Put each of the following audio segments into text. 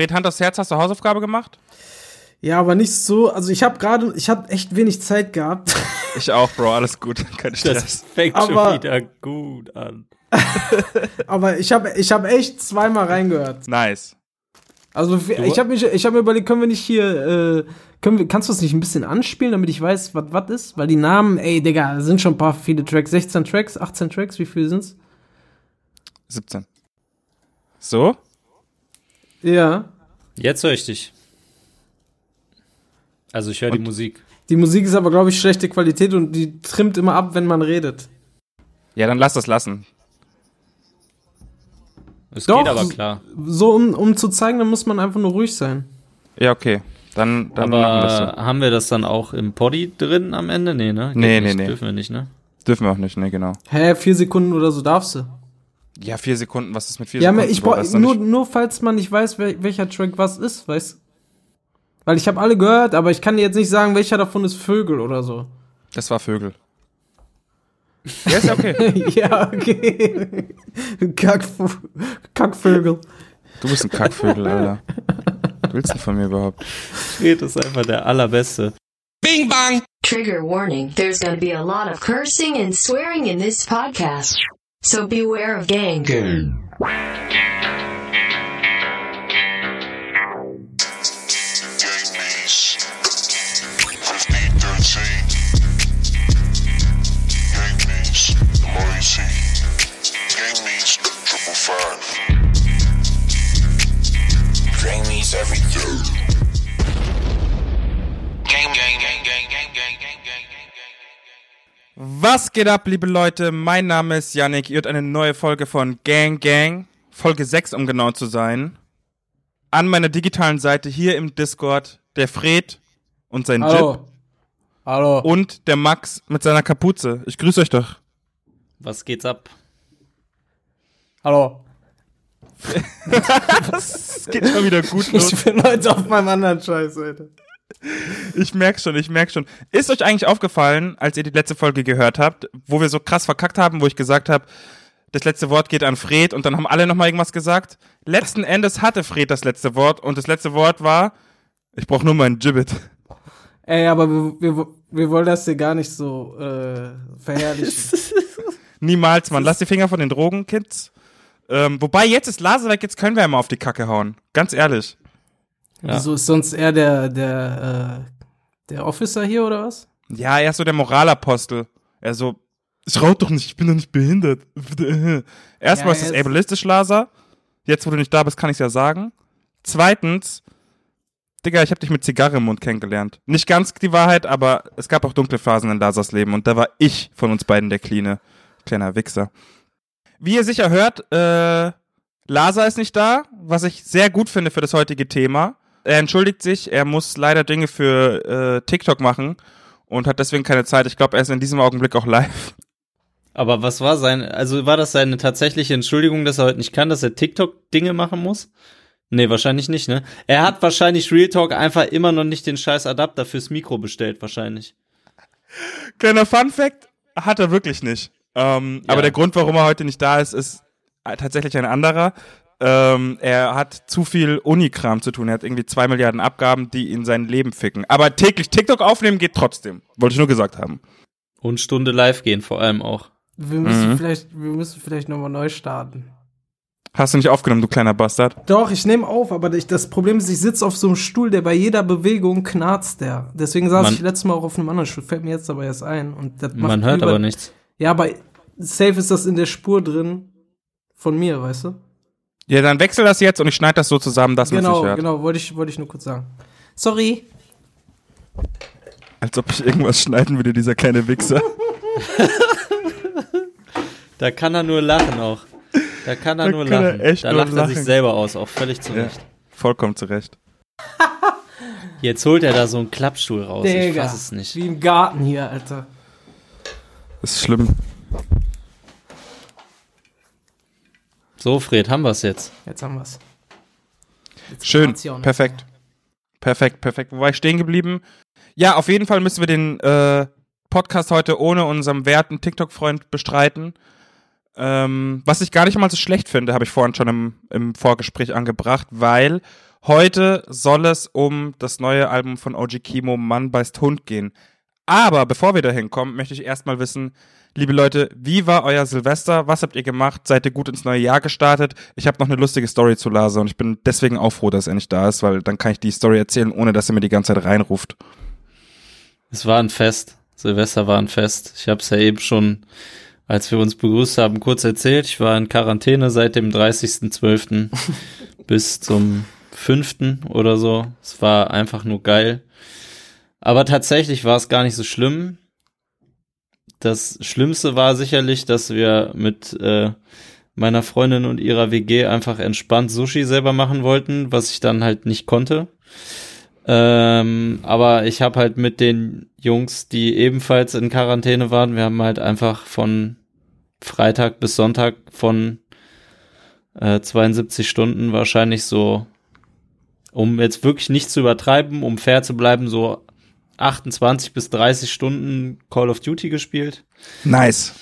Fred, Hand aufs Herz, hast du Hausaufgabe gemacht? Ja, aber nicht so. Also ich habe gerade, ich habe echt wenig Zeit gehabt. Ich auch, Bro, alles gut. Kein Stress. Das fängt Aber- schon wieder gut an. aber ich habe, ich habe echt zweimal reingehört. Nice. Also ich habe mich, ich habe mir überlegt, können wir nicht hier, äh, können wir, kannst du es nicht ein bisschen anspielen, damit ich weiß, was was ist? Weil die Namen, ey, Digga, da sind schon ein paar viele Tracks, 16 Tracks, 18 Tracks, wie viele sind's? 17. So? Ja. Jetzt höre ich dich. Also ich höre die Musik. Die Musik ist aber, glaube ich, schlechte Qualität und die trimmt immer ab, wenn man redet. Ja, dann lass das lassen. Es Doch, geht aber klar. So, um, um zu zeigen, dann muss man einfach nur ruhig sein. Ja, okay. Dann, dann machen wir das aber so. haben wir das dann auch im Poddy drin am Ende? Nee, ne? Geht Nee, nee, nicht. nee. Dürfen wir nicht, ne? Dürfen wir auch nicht, ne, genau. Hä, vier Sekunden oder so darfst du. Ja, vier Sekunden, was ist mit vier Ja, aber Sekunden? ich Bro? brauch, Das ist doch nur, nur falls man nicht weiß, wel, welcher Track was ist, weißt Weil ich habe alle gehört, aber ich kann dir jetzt nicht sagen, welcher davon ist Vögel oder so. Das war Vögel. Ja, ist ja okay. ja, okay. Kackv Kackvögel. Du bist ein Kackvögel, Alter. Was willst du von mir überhaupt? Fred ist einfach der allerbeste. Trigger warning there's going to be a lot of cursing and swearing in this podcast. So beware of gang. Was geht ab, liebe Leute? Mein Name ist Yannick. Ihr hört eine neue Folge von Gang Gang. Folge 6, um genau zu sein. An meiner digitalen Seite hier im Discord der Fred und sein Jip Hallo. Hallo. und der Max mit seiner Kapuze. Ich grüße euch doch. Was geht's ab? Hallo. Es geht schon wieder gut los. Ich bin heute auf meinem anderen Scheiß, Alter. Ich merk schon, ich merk schon. Ist euch eigentlich aufgefallen, als ihr die letzte Folge gehört habt, wo wir so krass verkackt haben, wo ich gesagt habe, das letzte Wort geht an Fred und dann haben alle nochmal irgendwas gesagt? Letzten Endes hatte Fred das letzte Wort und das letzte Wort war, ich brauche nur meinen Gibbet. Ey, aber wir, wir, wir wollen das hier gar nicht so äh, verherrlichen. Niemals, Mann. Lass die Finger von den Drogen, Kids. Ähm, wobei, jetzt ist Lase weg, jetzt können wir ja mal auf die Kacke hauen. Ganz ehrlich. Ja. Wieso ist sonst er der, der, äh, der Officer hier oder was? Ja, er ist so der Moralapostel. Er so, ich rauch doch nicht, ich bin doch nicht behindert. Erstmal Ja, ist es ist- ableistisch, Laser. Jetzt, wo du nicht da bist, kann ich's ja sagen. Zweitens, Digga, ich hab dich mit Zigarre im Mund kennengelernt. Nicht ganz die Wahrheit, aber es gab auch dunkle Phasen in Lasers Leben und da war ich von uns beiden der Cleane. Kleiner Wichser. Wie ihr sicher hört, äh, Laser ist nicht da, was ich sehr gut finde für das heutige Thema. Er entschuldigt sich, er muss leider Dinge für äh, TikTok machen und hat deswegen keine Zeit. Ich glaube, er ist in diesem Augenblick auch live. Aber was war sein, also war das seine tatsächliche Entschuldigung, dass er heute nicht kann, dass er TikTok-Dinge machen muss? Nee, wahrscheinlich nicht, ne? Er hat wahrscheinlich Real Talk einfach immer noch nicht den scheiß Adapter fürs Mikro bestellt, wahrscheinlich. Kleiner Fun Fact, hat er wirklich nicht. Ähm, Ja. Aber der Grund, warum er heute nicht da ist, ist äh, tatsächlich ein anderer. Ähm, er hat zu viel Unikram zu tun. Er hat irgendwie zwei Milliarden Abgaben, die ihn sein Leben ficken. Aber täglich TikTok aufnehmen geht trotzdem. Wollte ich nur gesagt haben. Und Stunde live gehen vor allem auch. Wir müssen Mhm. vielleicht, wir müssen vielleicht nochmal neu starten. Hast du nicht aufgenommen, du kleiner Bastard? Doch, ich nehme auf, aber ich, das Problem ist, ich sitze auf so einem Stuhl, der bei jeder Bewegung knarzt der. Deswegen saß Man- ich letztes Mal auch auf einem anderen Stuhl, fällt mir jetzt aber erst ein. Und das macht Man hört über- aber nichts. Ja, aber safe ist das in der Spur drin von mir, weißt du? Ja, dann wechsel das jetzt und ich schneide das so zusammen, dass man Genau, nicht hört. genau, wollte ich, wollte ich nur kurz sagen. Sorry. Als ob ich irgendwas schneiden würde, dieser kleine Wichser. Da kann er nur lachen auch. Da kann er Da nur kann er lachen. echt da nur lacht er sich lachen. selber aus, auch völlig zu Ja, Recht. vollkommen zurecht. Jetzt holt er da so einen Klappstuhl raus. ich Digga, fass es nicht. wie im Garten hier, Alter. Das ist schlimm. So, Fred, haben wir's jetzt. Jetzt haben wir's. Jetzt Schön, perfekt. Perfekt, perfekt. Wo war ich stehen geblieben? Ja, auf jeden Fall müssen wir den äh, Podcast heute ohne unserem werten TikTok-Freund bestreiten. Ähm, was ich gar nicht mal so schlecht finde, habe ich vorhin schon im, im Vorgespräch angebracht, weil Heute soll es um das neue Album von OG Kimo Mann beißt Hund gehen. Aber bevor wir dahin kommen, möchte ich erstmal wissen, liebe Leute, wie war euer Silvester? Was habt ihr gemacht? Seid ihr gut ins neue Jahr gestartet? Ich habe noch eine lustige Story zu Lase und ich bin deswegen auch froh, dass er nicht da ist, weil dann kann ich die Story erzählen, ohne dass er mir die ganze Zeit reinruft. Es war ein Fest. Silvester war ein Fest. Ich habe es ja eben schon, als wir uns begrüßt haben, kurz erzählt. Ich war in Quarantäne seit dem 30.12. bis zum 5. oder so. Es war einfach nur geil. Aber tatsächlich war es gar nicht so schlimm. Das Schlimmste war sicherlich, dass wir mit äh, meiner Freundin und ihrer WG einfach entspannt Sushi selber machen wollten, was ich dann halt nicht konnte. Ähm, aber ich habe halt mit den Jungs, die ebenfalls in Quarantäne waren, wir haben halt einfach von Freitag bis Sonntag von äh, 72 Stunden wahrscheinlich so, um jetzt wirklich nicht zu übertreiben, um fair zu bleiben, so 28 bis 30 Stunden Call of Duty gespielt. Nice.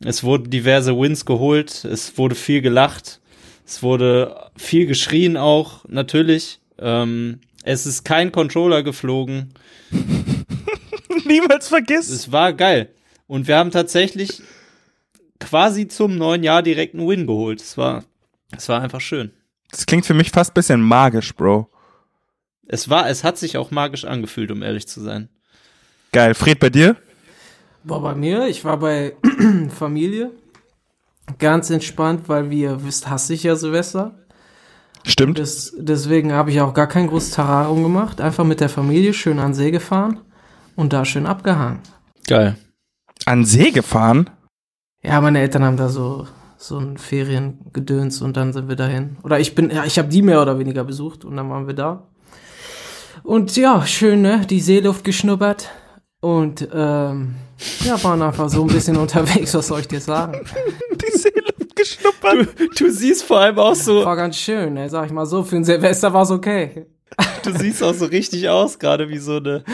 Es wurden diverse Wins geholt, es wurde viel gelacht, es wurde viel geschrien auch, natürlich. Ähm, es ist kein Controller geflogen. Niemals vergiss. Es war geil. Und wir haben tatsächlich quasi zum neuen Jahr direkt einen Win geholt. Es war, es war einfach schön. Das klingt für mich fast bisschen magisch, Bro. Es war, es hat sich auch magisch angefühlt, um ehrlich zu sein. Geil. Fred, bei dir? War bei mir, ich war bei Familie. Ganz entspannt, weil wie ihr wisst, hasse ich ja Silvester. Stimmt. Das, deswegen habe ich auch gar kein großes Terrarium gemacht. Einfach mit der Familie schön an den See gefahren und da schön abgehangen. Geil. An See gefahren? Ja, meine Eltern haben da so so ein Feriengedöns und dann sind wir dahin. Oder ich bin, ja, ich habe die mehr oder weniger besucht und dann waren wir da. Und ja, schön, ne? Die Seeluft geschnuppert und ähm, ja, waren einfach so ein bisschen unterwegs. Was soll ich dir sagen? Die Seeluft geschnuppert. Du siehst vor allem auch so, War ganz schön, ne? Sag ich mal so. Für ein Silvester war's okay. du siehst auch so richtig aus, gerade wie so eine,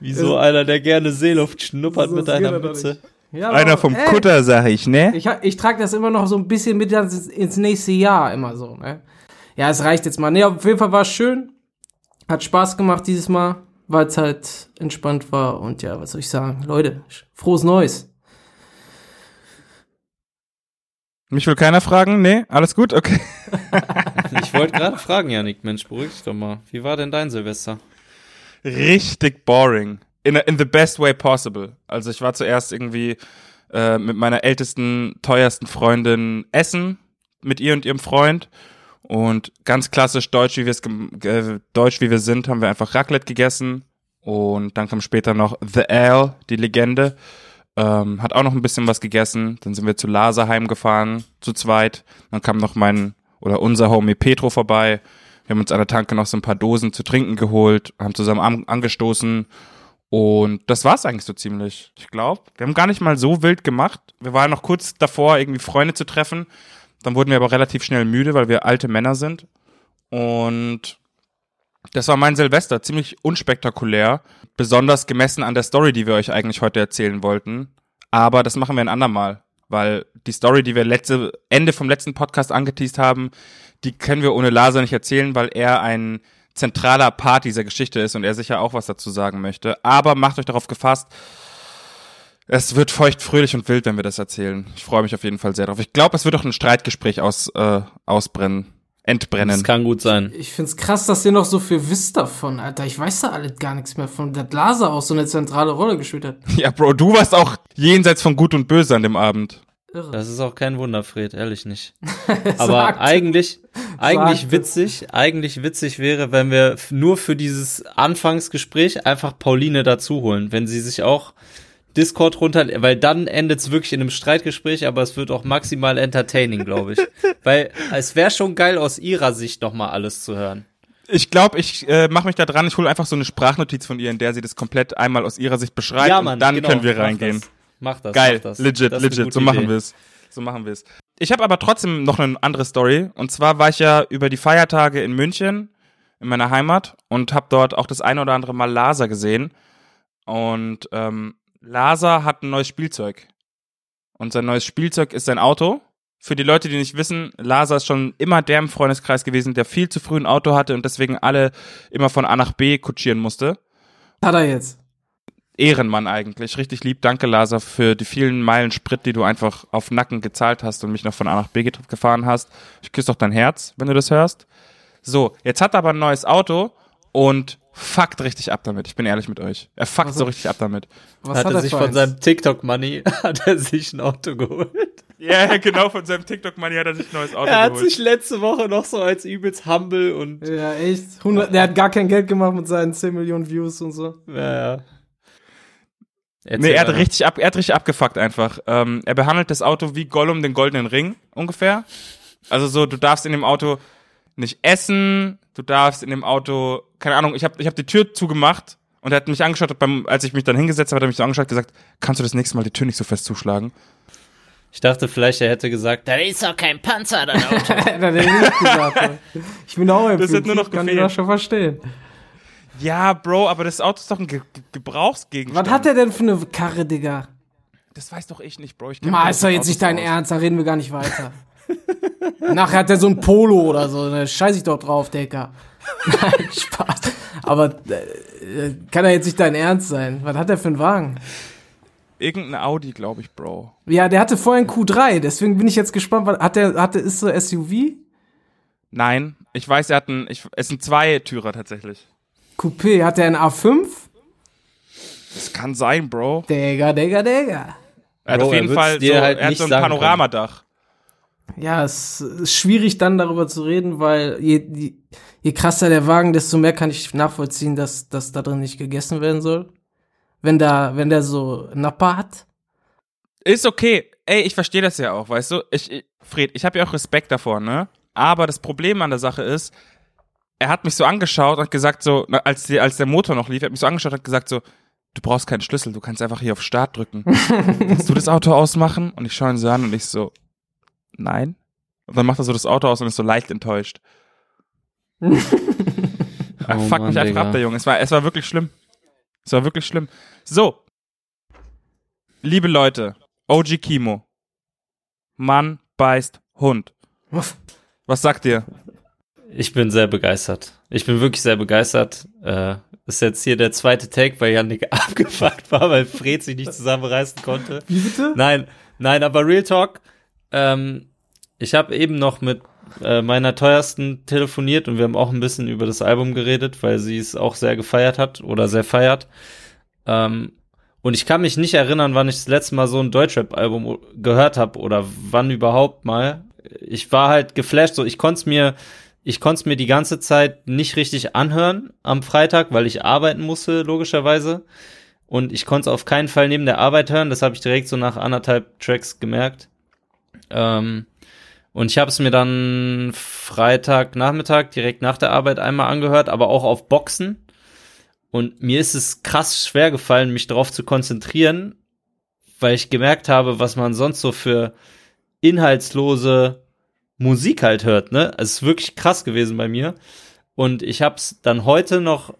wie so einer, der gerne Seeluft schnuppert So mit einer er Mütze. Ja, Einer vom ey, Kutter, sag ich, ne? Ich, ich trage das immer noch so ein bisschen mit ins, ins nächste Jahr immer so, ne? Ja, es reicht jetzt mal. Ne, auf jeden Fall war es schön. Hat Spaß gemacht dieses Mal, weil es halt entspannt war. Und ja, was soll ich sagen? Leute, frohes Neues. Mich will keiner fragen? Nee? Alles gut? Okay. Ich wollte gerade fragen, Janik, Mensch, beruhig dich doch mal. Wie war denn dein Silvester? Richtig boring. In, a, in the best way possible. Also ich war zuerst irgendwie äh, mit meiner ältesten, teuersten Freundin essen, mit ihr und ihrem Freund. Und ganz klassisch deutsch, wie wir es äh, deutsch wie wir sind, haben wir einfach Raclette gegessen. Und dann kam später noch The Al, die Legende. Ähm, hat auch noch ein bisschen was gegessen. Dann sind wir zu Laserheim gefahren, zu zweit. Dann kam noch mein oder unser Homie Petro vorbei. Wir haben uns an der Tanke noch so ein paar Dosen zu trinken geholt, haben zusammen an, angestoßen. Und das war's eigentlich so ziemlich. Ich glaube, wir haben gar nicht mal so wild gemacht. Wir waren noch kurz davor, irgendwie Freunde zu treffen. Dann wurden wir aber relativ schnell müde, weil wir alte Männer sind. Und das war mein Silvester, ziemlich unspektakulär, besonders gemessen an der Story, die wir euch eigentlich heute erzählen wollten. Aber das machen wir ein andermal, weil die Story, die wir letzte Ende vom letzten Podcast angeteased haben, die können wir ohne Laser nicht erzählen, weil er ein zentraler Part dieser Geschichte ist und er sicher auch was dazu sagen möchte. Aber macht euch darauf gefasst, es wird feucht, fröhlich und wild, wenn wir das erzählen. Ich freue mich auf jeden Fall sehr drauf. Ich glaube, es wird auch ein Streitgespräch aus, äh, ausbrennen, entbrennen. Das kann gut sein. Ich find's krass, dass ihr noch so viel wisst davon, Alter. Ich weiß da alles gar nichts mehr von, dass Laser auch so eine zentrale Rolle gespielt hat. Ja, Bro, du warst auch jenseits von Gut und Böse an dem Abend. Irre. Das ist auch kein Wunder, Fred, ehrlich nicht. Aber Sagt- eigentlich, eigentlich Sagt witzig, eigentlich witzig wäre, wenn wir nur für dieses Anfangsgespräch einfach Pauline dazu holen, wenn sie sich auch Discord runter, weil dann endet's wirklich in einem Streitgespräch, aber es wird auch maximal entertaining, glaube ich. weil es wäre schon geil aus ihrer Sicht noch mal alles zu hören. Ich glaube, ich äh, mache mich da dran. Ich hole einfach so eine Sprachnotiz von ihr, in der sie das komplett einmal aus ihrer Sicht beschreibt und dann genau, können wir mach reingehen. Das, mach das. Geil, mach das. legit, Das legit. So machen wir es. So machen wir es. Ich habe aber trotzdem noch eine andere Story. Und zwar war ich ja über die Feiertage in München, in meiner Heimat, und habe dort auch das eine oder andere Mal Laser gesehen. Und ähm, Laser hat ein neues Spielzeug. Und sein neues Spielzeug ist sein Auto. für die Leute, die nicht wissen, Lasa ist schon immer der im Freundeskreis gewesen, der viel zu früh ein Auto hatte und deswegen alle immer von A nach B kutschieren musste. Hat er jetzt. Ehrenmann eigentlich. Richtig lieb. Danke, Lasa, für die vielen Meilen Sprit, die du einfach auf Nacken gezahlt hast und mich noch von A nach B gefahren hast. Ich küsse doch dein Herz, wenn du das hörst. So, jetzt hat er aber ein neues Auto und fuckt richtig ab damit. Ich bin ehrlich mit euch. Er fuckt Was so richtig ab damit. Was hat, hat, er er sich von eins? seinem TikTok-Money, hat er sich ein Auto geholt. Ja, ja, genau, von seinem TikTok-Money hat er sich ein neues Auto Er hat geholt. sich letzte Woche noch so als übelst humble und, Ja, echt. 100, der hat gar kein Geld gemacht mit seinen 10 Millionen Views und so. ja, ja. Nee, Erzähl er hat richtig, ab, er hat richtig abgefuckt einfach. Ähm, er behandelt das Auto wie Gollum den goldenen Ring, ungefähr. Also so, du darfst in dem Auto nicht essen, du darfst in dem Auto, keine Ahnung, ich habe ich hab die Tür zugemacht und er hat mich angeschaut, beim, als ich mich dann hingesetzt habe, hat er mich so angeschaut und gesagt, kannst du das nächste Mal die Tür nicht so fest zuschlagen? Ich dachte vielleicht, er hätte gesagt, da ist doch kein Panzer, dein Auto. Er nicht gesagt. Ich bin auch Das hat nur noch kann ich gefehlt. das schon verstehen. Ja, Bro, aber das Auto ist doch ein Ge Ge- Gebrauchsgegenstand. Was hat er denn für eine Karre, Digga? Das weiß doch ich nicht, Bro. Ich Ma, ist doch jetzt nicht Autos dein. Ernst, da reden wir gar nicht weiter. Nachher hat er so ein Polo oder so, ne? scheiß ich doch drauf, Digga. Nein, Spaß. Aber äh, kann er jetzt nicht dein Ernst sein? Was hat er für einen Wagen? Irgendein Audi, glaube ich, Bro. Ja, der hatte vorher einen Q3, deswegen bin ich jetzt gespannt, was, hat der, hat der, ist so SUV? Nein, ich weiß, er hat einen, ich, es sind zwei Türer tatsächlich. Coupé, hat der einen A5? Das kann sein, Bro. Digga, Digga, Digga. Er hat Bro, auf jeden Fall so, halt er hat so ein Panoramadach. Ja, es ist schwierig dann darüber zu reden, weil je, je, je krasser der Wagen, desto mehr kann ich nachvollziehen, dass, dass da drin nicht gegessen werden soll. Wenn da, wenn der so Nappa hat. Ist okay. Ey, ich verstehe das ja auch, weißt du? Ich, ich Fred, ich habe ja auch Respekt davor, ne? Aber das Problem an der Sache ist, er hat mich so angeschaut und gesagt so, als, die, als der Motor noch lief, er hat mich so angeschaut und hat gesagt so, du brauchst keinen Schlüssel, du kannst einfach hier auf Start drücken. Kannst du das Auto ausmachen? Und ich schaue ihn so an und ich so, nein. Und dann macht er so das Auto aus und ist so leicht enttäuscht. er Oh fuckt Mann, mich einfach Digga. ab, der Junge. Es war, es war wirklich schlimm. Es war wirklich schlimm. So. Liebe Leute, OG Kimo. Mann beißt Hund. Was sagt ihr? Ich bin sehr begeistert. Ich bin wirklich sehr begeistert. Äh, ist jetzt hier der zweite Take, weil Yannick abgefuckt war, weil Fred sich nicht zusammenreißen konnte. Wie bitte? Nein, nein, aber Real Talk. Ähm, ich habe eben noch mit äh, meiner teuersten telefoniert und wir haben auch ein bisschen über das Album geredet, weil sie es auch sehr gefeiert hat oder sehr feiert. Ähm, und ich kann mich nicht erinnern, wann ich das letzte Mal so ein Deutschrap-Album gehört habe oder wann überhaupt mal. Ich war halt geflasht, so ich konnte es mir, ich konnte es mir die ganze Zeit nicht richtig anhören am Freitag, weil ich arbeiten musste, logischerweise. Und ich konnte es auf keinen Fall neben der Arbeit hören. Das habe ich direkt so nach anderthalb Tracks gemerkt. Ähm, und ich habe es mir dann Freitagnachmittag direkt nach der Arbeit einmal angehört, aber auch auf Boxen. Und mir ist es krass schwer gefallen, mich darauf zu konzentrieren, weil ich gemerkt habe, was man sonst so für inhaltslose Musik halt hört, ne? Es ist wirklich krass gewesen bei mir. Und ich habe es dann heute noch,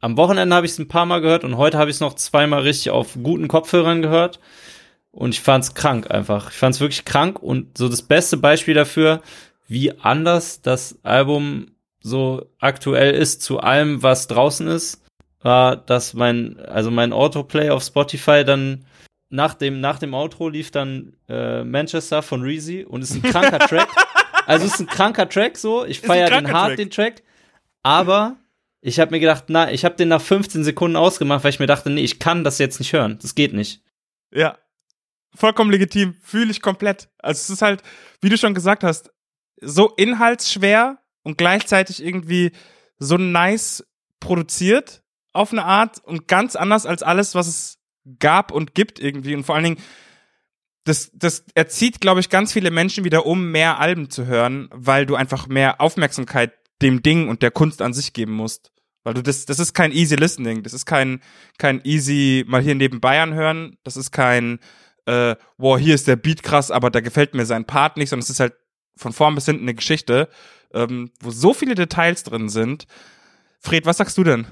am Wochenende habe ich es ein paar Mal gehört und heute habe ich es noch zweimal richtig auf guten Kopfhörern gehört. Und ich fand's krank einfach. Ich fand's wirklich krank und so das beste Beispiel dafür, wie anders das Album so aktuell ist zu allem, was draußen ist, war, dass mein, also mein Autoplay auf Spotify dann nach dem, nach dem Outro lief dann äh, Manchester von Reezy und ist ein kranker Track. Also ist ein kranker Track so. Ich feiere den hart, Track. den Track. Aber ich habe mir gedacht, na, ich habe den nach 15 Sekunden ausgemacht, weil ich mir dachte, nee, ich kann das jetzt nicht hören. Das geht nicht. Ja. Vollkommen legitim. Fühle ich komplett. Also es ist halt, wie du schon gesagt hast, so inhaltsschwer und gleichzeitig irgendwie so nice produziert auf eine Art und ganz anders als alles, was es gab und gibt irgendwie. Und vor allen Dingen, das, das erzieht, glaube ich, ganz viele Menschen wieder um, mehr Alben zu hören, weil du einfach mehr Aufmerksamkeit dem Ding und der Kunst an sich geben musst. Weil du das, das ist kein easy listening, das ist kein, kein easy mal hier neben Bayern hören, das ist kein, äh, wow, hier ist der Beat krass, aber da gefällt mir sein Part nicht, sondern es ist halt von vorn bis hinten eine Geschichte, ähm, wo so viele Details drin sind. Fred, was sagst du denn?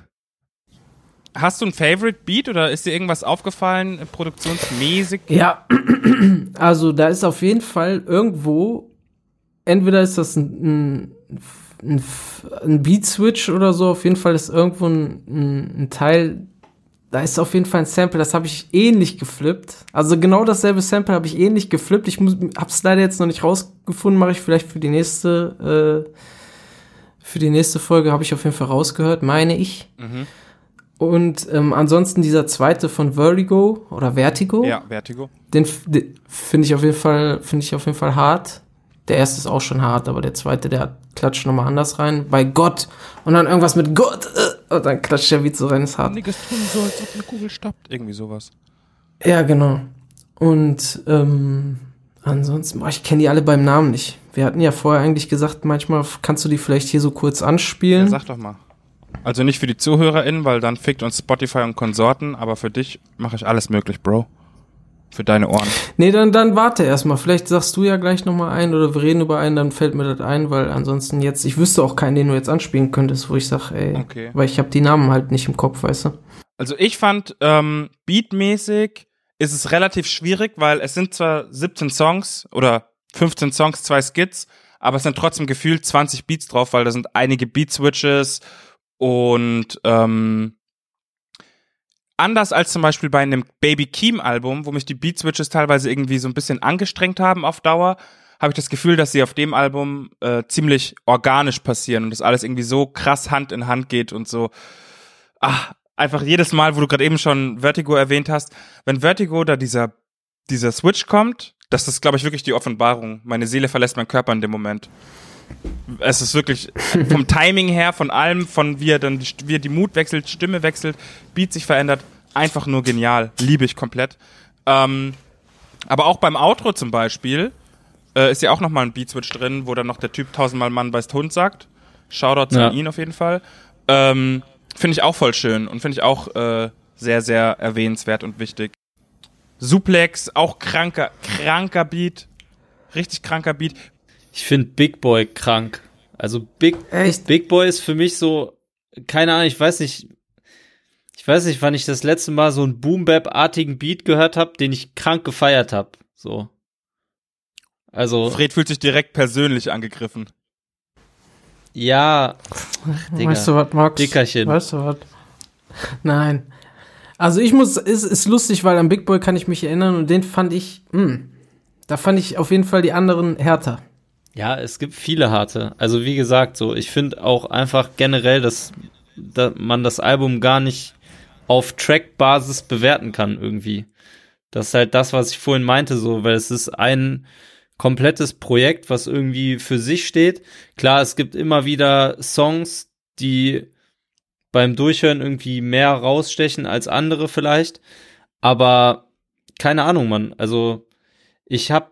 hast du ein Favorite Beat oder ist dir irgendwas aufgefallen, produktionsmäßig? Ja, also da ist auf jeden Fall irgendwo, entweder ist das ein, ein, ein, ein Beat-Switch oder so, auf jeden Fall ist irgendwo ein, ein Teil, da ist auf jeden Fall ein Sample, das habe ich ähnlich geflippt. Also genau dasselbe Sample habe ich ähnlich geflippt. Ich muss, hab's leider jetzt noch nicht rausgefunden, mache ich vielleicht für die nächste, äh, für die nächste Folge habe ich auf jeden Fall rausgehört, meine ich. Mhm. Und ähm, ansonsten dieser zweite von Vertigo oder Vertigo, Ja, Vertigo. den, den finde ich auf jeden Fall, finde ich auf jeden Fall hart. Der erste ist auch schon hart, aber der zweite, der klatscht nochmal anders rein. Bei Gott. Und dann irgendwas mit Gott. äh, Und dann klatscht der Beat so rein, ist hart. Niggas tun so, als ob eine Kugel stoppt. Irgendwie sowas. Ja, genau. Und ähm, ansonsten, boah, ich kenne die alle beim Namen nicht. Wir hatten ja vorher eigentlich gesagt, manchmal kannst du die vielleicht hier so kurz Ja, anspielen. sag doch mal. Also nicht für die ZuhörerInnen, weil dann fickt uns Spotify und Konsorten, aber für dich mache ich alles möglich, Bro. Für deine Ohren. Nee, dann, dann warte erstmal. Vielleicht sagst du ja gleich nochmal ein oder wir reden über einen, dann fällt mir das ein, weil ansonsten jetzt, ich wüsste auch keinen, den du jetzt anspielen könntest, wo ich sag, ey, Okay. weil ich habe die Namen halt nicht im Kopf, weißt du? Also ich fand, ähm, beatmäßig ist es relativ schwierig, weil es sind zwar 17 Songs oder 15 Songs, zwei Skits, aber es sind trotzdem gefühlt 20 Beats drauf, weil da sind einige Beat-Switches und ähm, anders als zum Beispiel bei einem Baby Keem Album, wo mich die Beat Switches teilweise irgendwie so ein bisschen angestrengt haben auf Dauer, habe ich das Gefühl, dass sie auf dem Album äh, ziemlich organisch passieren und das alles irgendwie so krass Hand in Hand geht und so. Ah, einfach jedes Mal, wo du gerade eben schon Vertigo erwähnt hast, wenn Vertigo da dieser dieser Switch kommt, das ist glaube ich wirklich die Offenbarung. Meine Seele verlässt meinen Körper in dem Moment. Es ist wirklich vom Timing her, von allem, von wie er dann die, wie er die Mut wechselt, Stimme wechselt, Beat sich verändert, einfach nur genial. Liebe ich komplett. Ähm, aber auch beim Outro zum Beispiel äh, ist ja auch nochmal ein Beat-Switch drin, wo dann noch der Typ tausendmal Mann beißt Hund sagt. Shoutouts Ja. an ihn auf jeden Fall. Ähm, finde ich auch voll schön und finde ich auch äh, sehr, sehr erwähnenswert und wichtig. Suplex, auch kranker, kranker Beat. Richtig kranker Beat. Ich finde Big Boy krank. Also Big, Echt? Big Boy ist für mich so, keine Ahnung, ich weiß nicht, ich weiß nicht, wann ich das letzte Mal so einen Boom-Bap-artigen Beat gehört habe, den ich krank gefeiert habe. So. Also, Fred fühlt sich direkt persönlich angegriffen. ja, Digga. Weißt du was, Max? Dickerchen. Weißt du was? Nein. Also ich muss, ist, ist lustig, weil an Big Boy kann ich mich erinnern und den fand ich, mh, da fand ich auf jeden Fall die anderen härter. Ja, es gibt viele harte. Also wie gesagt, so ich finde auch einfach generell, dass, dass man das Album gar nicht auf Track-Basis bewerten kann irgendwie. Das ist halt das, was ich vorhin meinte, so, weil es ist ein komplettes Projekt, was irgendwie für sich steht. Klar, es gibt immer wieder Songs, die beim Durchhören irgendwie mehr rausstechen als andere vielleicht, aber keine Ahnung, Mann. Also ich habe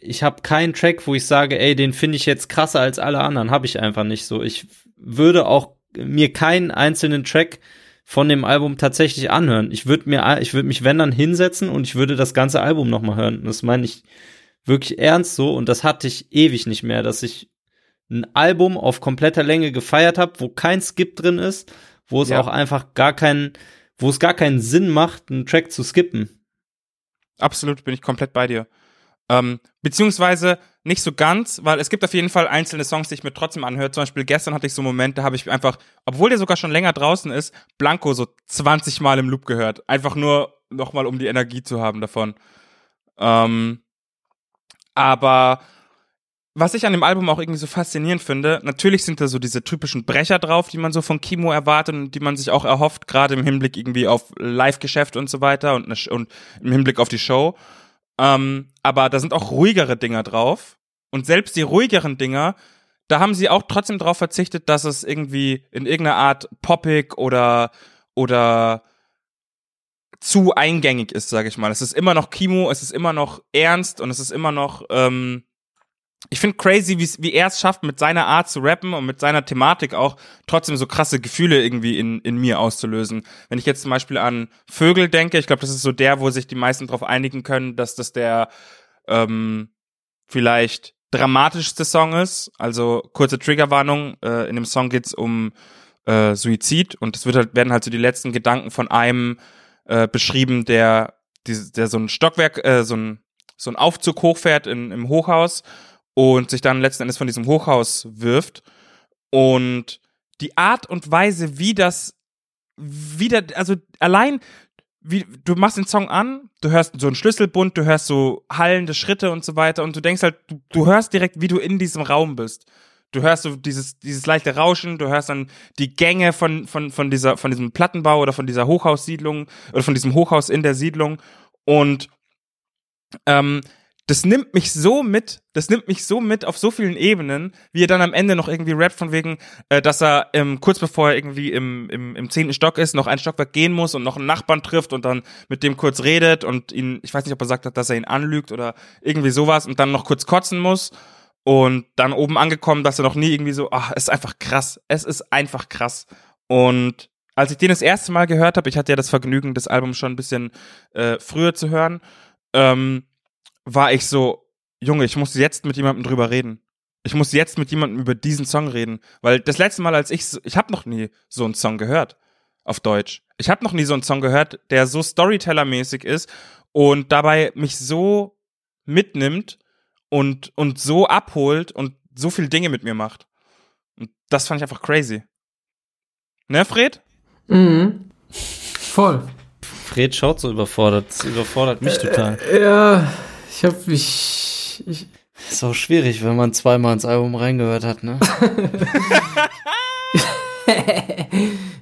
ich hab keinen Track, wo ich sage, ey, den finde ich jetzt krasser als alle anderen. Habe ich einfach nicht so. Ich würde auch mir keinen einzelnen Track von dem Album tatsächlich anhören. Ich würde mir, ich würde mich wenn dann hinsetzen und ich würde das ganze Album noch mal hören. Das meine ich wirklich ernst so und das hatte ich ewig nicht mehr, dass ich ein Album auf kompletter Länge gefeiert habe, wo kein Skip drin ist, wo es Ja. auch einfach gar keinen, wo es gar keinen Sinn macht, einen Track zu skippen. Absolut, bin ich komplett bei dir. Ähm, beziehungsweise nicht so ganz, weil es gibt auf jeden Fall einzelne Songs, die ich mir trotzdem anhöre. Zum Beispiel gestern hatte ich so Momente, da habe ich einfach, obwohl der sogar schon länger draußen ist, Blanco so 20 Mal im Loop gehört. Einfach nur nochmal, um die Energie zu haben davon. Ähm, aber was ich an dem Album auch irgendwie so faszinierend finde, natürlich sind da so diese typischen Brecher drauf, die man so von Kimo erwartet und die man sich auch erhofft, gerade im Hinblick irgendwie auf Live-Geschäft und so weiter und, ne- und im Hinblick auf die Show. Ähm, aber da sind auch ruhigere Dinger drauf. Und selbst die ruhigeren Dinger, da haben sie auch trotzdem drauf verzichtet, dass es irgendwie in irgendeiner Art poppig oder, oder zu eingängig ist, sage ich mal. Es ist immer noch Kimo, es ist immer noch ernst und es ist immer noch, ähm, ich finde crazy, wie er es schafft, mit seiner Art zu rappen und mit seiner Thematik auch trotzdem so krasse Gefühle irgendwie in, in mir auszulösen. Wenn ich jetzt zum Beispiel an Vögel denke, ich glaube, das ist so der, wo sich die meisten darauf einigen können, dass das der ähm, vielleicht dramatischste Song ist. Also kurze Triggerwarnung, äh, in dem Song geht's um äh, Suizid und es halt, werden halt so die letzten Gedanken von einem äh, beschrieben, der, die, der so ein Stockwerk, äh, so ein, so ein Aufzug hochfährt in, im Hochhaus und sich dann letzten Endes von diesem Hochhaus wirft. Und die Art und Weise, wie das wieder, also allein, wie, du machst den Song an, du hörst so einen Schlüsselbund, du hörst so hallende Schritte und so weiter und du denkst halt, du, du hörst direkt, wie du in diesem Raum bist. Du hörst so dieses, dieses leichte Rauschen, du hörst dann die Gänge von, von, von dieser, von diesem Plattenbau oder von dieser Hochhaussiedlung oder von diesem Hochhaus in der Siedlung und ähm, das nimmt mich so mit, das nimmt mich so mit auf so vielen Ebenen, wie er dann am Ende noch irgendwie rappt von wegen, äh, dass er ähm, kurz bevor er irgendwie im, im, im zehnten Stock ist, noch ein Stockwerk gehen muss und noch einen Nachbarn trifft und dann mit dem kurz redet und ihn, ich weiß nicht, ob er sagt hat, dass er ihn anlügt oder irgendwie sowas und dann noch kurz kotzen muss und dann oben angekommen, dass er noch nie irgendwie so, ach, es ist einfach krass, es ist einfach krass. Und als ich den das erste Mal gehört habe, ich hatte ja das Vergnügen, das Album schon ein bisschen äh, früher zu hören, ähm, war ich so, Junge, ich muss jetzt mit jemandem drüber reden. Ich muss jetzt mit jemandem über diesen Song reden, weil das letzte Mal, als ich, ich habe noch nie so einen Song gehört auf Deutsch. Ich habe noch nie so einen Song gehört, der so Storyteller-mäßig ist und dabei mich so mitnimmt und und so abholt und so viel Dinge mit mir macht. Und das fand ich einfach crazy. Ne, Fred? Mhm. Voll. Fred schaut so überfordert. Das überfordert mich total. Ja, ich hab mich. Ich, Ist auch schwierig, wenn man zweimal ins Album reingehört hat, ne?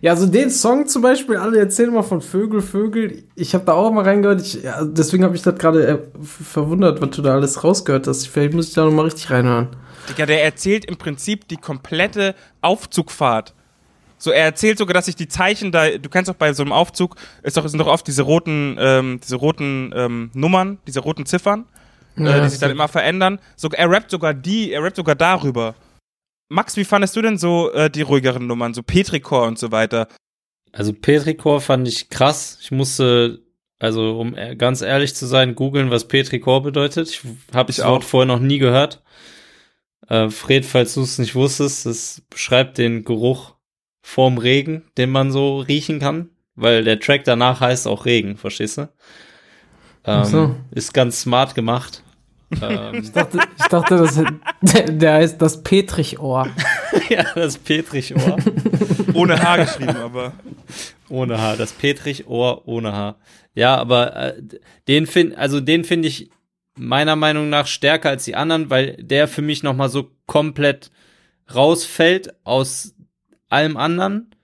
ja, so den Song zum Beispiel, alle erzählen immer von Vögel, Vögel. Ich habe da auch mal reingehört. Ich, ja, deswegen habe ich das gerade äh, verwundert, was du da alles rausgehört hast. Vielleicht muss ich da noch mal richtig reinhören. Digga, der erzählt im Prinzip die komplette Aufzugfahrt. So, er erzählt sogar, dass sich die Zeichen da, du kennst doch bei so einem Aufzug, ist doch, sind doch oft diese roten, ähm, diese roten ähm, Nummern, diese roten Ziffern, Ja, äh, die sich dann immer verändern. So, er rappt sogar die, er rappt sogar darüber. Max, wie fandest du denn so äh, die ruhigeren Nummern, so Petrichor und so weiter? Also Petrichor fand ich krass. Ich musste, also um e- ganz ehrlich zu sein, googeln, was Petrichor bedeutet. Ich habe Ich das Wort auch. vorher noch nie gehört. Äh, Fred, falls du es nicht wusstest, das beschreibt den Geruch vorm Regen, den man so riechen kann, weil der Track danach heißt auch Regen, verstehst du? Ähm, Ach so. Ist ganz smart gemacht. ähm, Ich dachte, ich dachte das, der, heißt das Petrichohr. ja, das Petrichohr. Ohne H geschrieben, aber. Ohne Haar, das Petrich-Ohr ohne Haar. Ja, aber äh, den finde also den finde ich meiner Meinung nach stärker als die anderen, weil der für mich noch mal so komplett rausfällt aus allem anderen.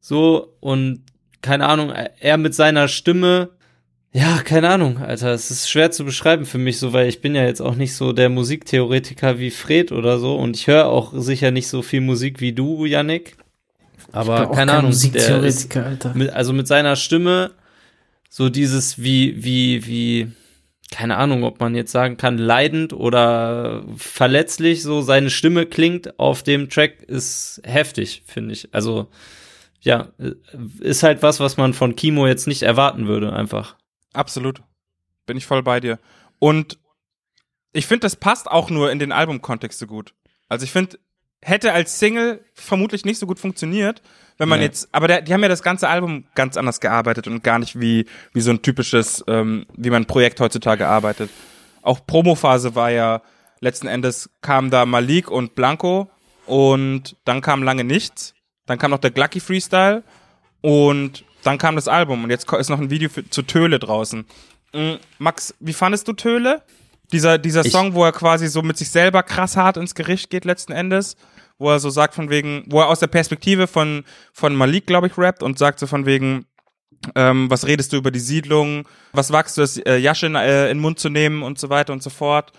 So und keine Ahnung, er mit seiner Stimme ja, keine Ahnung, Alter, es ist schwer zu beschreiben für mich so, weil ich bin ja jetzt auch nicht so der Musiktheoretiker wie Fred oder so und ich höre auch sicher nicht so viel Musik wie du, Yannick. Aber keine kein Ahnung, Musiktheoretiker, Alter. mit, also mit seiner Stimme so dieses wie wie wie keine Ahnung, ob man jetzt sagen kann leidend oder verletzlich so seine Stimme klingt auf dem Track ist heftig, finde ich. Also ja, ist halt was, was man von Kimo jetzt nicht erwarten würde einfach. Absolut. Bin ich voll bei dir. Und ich finde, das passt auch nur in den Albumkontext so gut. Also ich finde, hätte als Single vermutlich nicht so gut funktioniert, wenn man Nee. jetzt, aber der, die haben ja das ganze Album ganz anders gearbeitet und gar nicht wie, wie so ein typisches, ähm, wie man ein Projekt heutzutage arbeitet. Auch Promophase war ja, letzten Endes kam da Malik und Blanco und dann kam lange nichts. Dann kam noch der Glucky Freestyle und dann kam das Album und jetzt ist noch ein Video für, zu Töle draußen. Mm, Max, wie fandest du Töle? Dieser, dieser Ich- Song, wo er quasi so mit sich selber krass hart ins Gericht geht letzten Endes, wo er so sagt von wegen, wo er aus der Perspektive von, von Malik, glaube ich, rappt und sagt so von wegen, ähm, was redest du über die Siedlung, was wagst du, das äh, Yaschen äh, in den Mund zu nehmen und so weiter und so fort.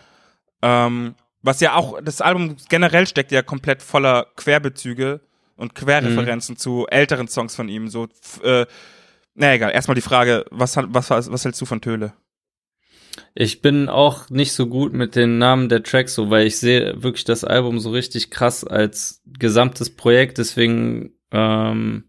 Ähm, was ja auch, das Album generell steckt ja komplett voller Querbezüge und Querreferenzen zu älteren Songs von ihm. So, äh, na egal, erstmal die Frage, was, was, was hältst du von Töle? Ich bin auch nicht so gut mit den Namen der Tracks so, weil ich sehe wirklich das Album so richtig krass als gesamtes Projekt, deswegen ähm,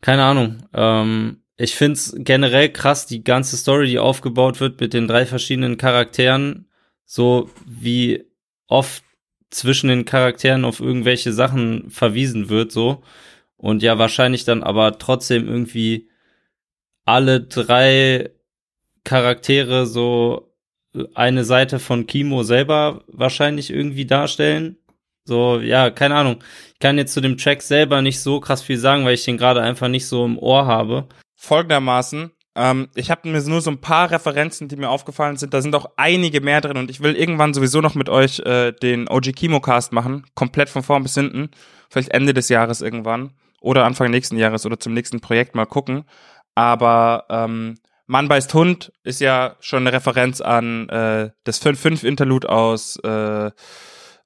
keine Ahnung. Ähm, ich find's generell krass, die ganze Story, die aufgebaut wird mit den drei verschiedenen Charakteren, so wie oft zwischen den Charakteren auf irgendwelche Sachen verwiesen wird, so. Und ja, wahrscheinlich dann aber trotzdem irgendwie alle drei Charaktere so eine Seite von Kimo selber wahrscheinlich irgendwie darstellen. So, ja, keine Ahnung. Ich kann jetzt zu dem Track selber nicht so krass viel sagen, weil ich den gerade einfach nicht so im Ohr habe. Folgendermaßen, ähm, ich habe mir nur so ein paar Referenzen, die mir aufgefallen sind. Da sind auch einige mehr drin und ich will irgendwann sowieso noch mit euch äh, den OG Kimo Cast machen, komplett von vorn bis hinten. Vielleicht Ende des Jahres irgendwann oder Anfang nächsten Jahres oder zum nächsten Projekt mal gucken. Aber ähm, Mann beißt Hund ist ja schon eine Referenz an äh, das 5-5-Interlude aus, äh,